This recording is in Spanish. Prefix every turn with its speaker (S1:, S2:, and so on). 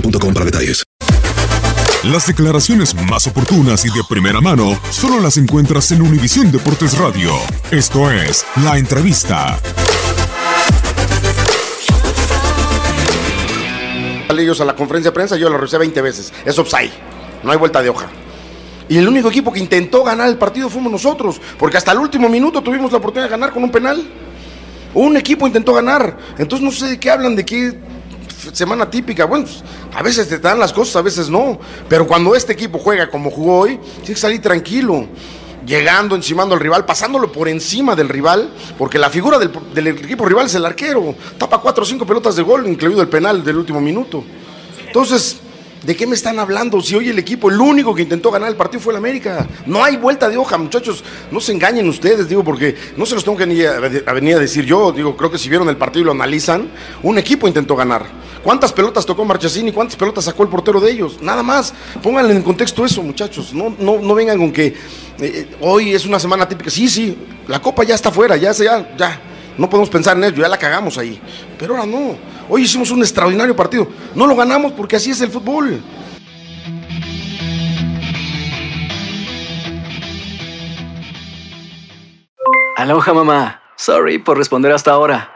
S1: boostmobile.com para detalles.
S2: Las declaraciones más oportunas y de primera mano solo las encuentras en Univisión Deportes Radio. Esto es La Entrevista.
S3: ellos a la conferencia de prensa, yo lo revisé 20 veces. Es offside. No hay vuelta de hoja. Y el único equipo que intentó ganar el partido fuimos nosotros, porque hasta el último minuto tuvimos la oportunidad de ganar con un penal. Un equipo intentó ganar. Entonces no sé de qué hablan, de qué semana típica. Bueno, pues, a veces te dan las cosas, a veces no. Pero cuando este equipo juega como jugó hoy, tiene que salir tranquilo. Llegando, encimando al rival, pasándolo por encima del rival, porque la figura del, del equipo rival es el arquero. Tapa cuatro o cinco pelotas de gol, incluido el penal del último minuto. Entonces, ¿de qué me están hablando? Si hoy el equipo, el único que intentó ganar el partido fue el América. No hay vuelta de hoja, muchachos. No se engañen ustedes, digo, porque no se los tengo que ni a, a venir a decir yo. Digo, creo que si vieron el partido y lo analizan, un equipo intentó ganar. ¿Cuántas pelotas tocó Marchesín y cuántas pelotas sacó el portero de ellos? Nada más. Pónganle en contexto eso, muchachos. No, no, no vengan con que eh, hoy es una semana típica. Sí, sí, la copa ya está fuera, ya, ya, ya. No podemos pensar en ello, ya la cagamos ahí. Pero ahora no. Hoy hicimos un extraordinario partido. No lo ganamos porque así es el fútbol.
S4: Aloha mamá. Sorry por responder hasta ahora.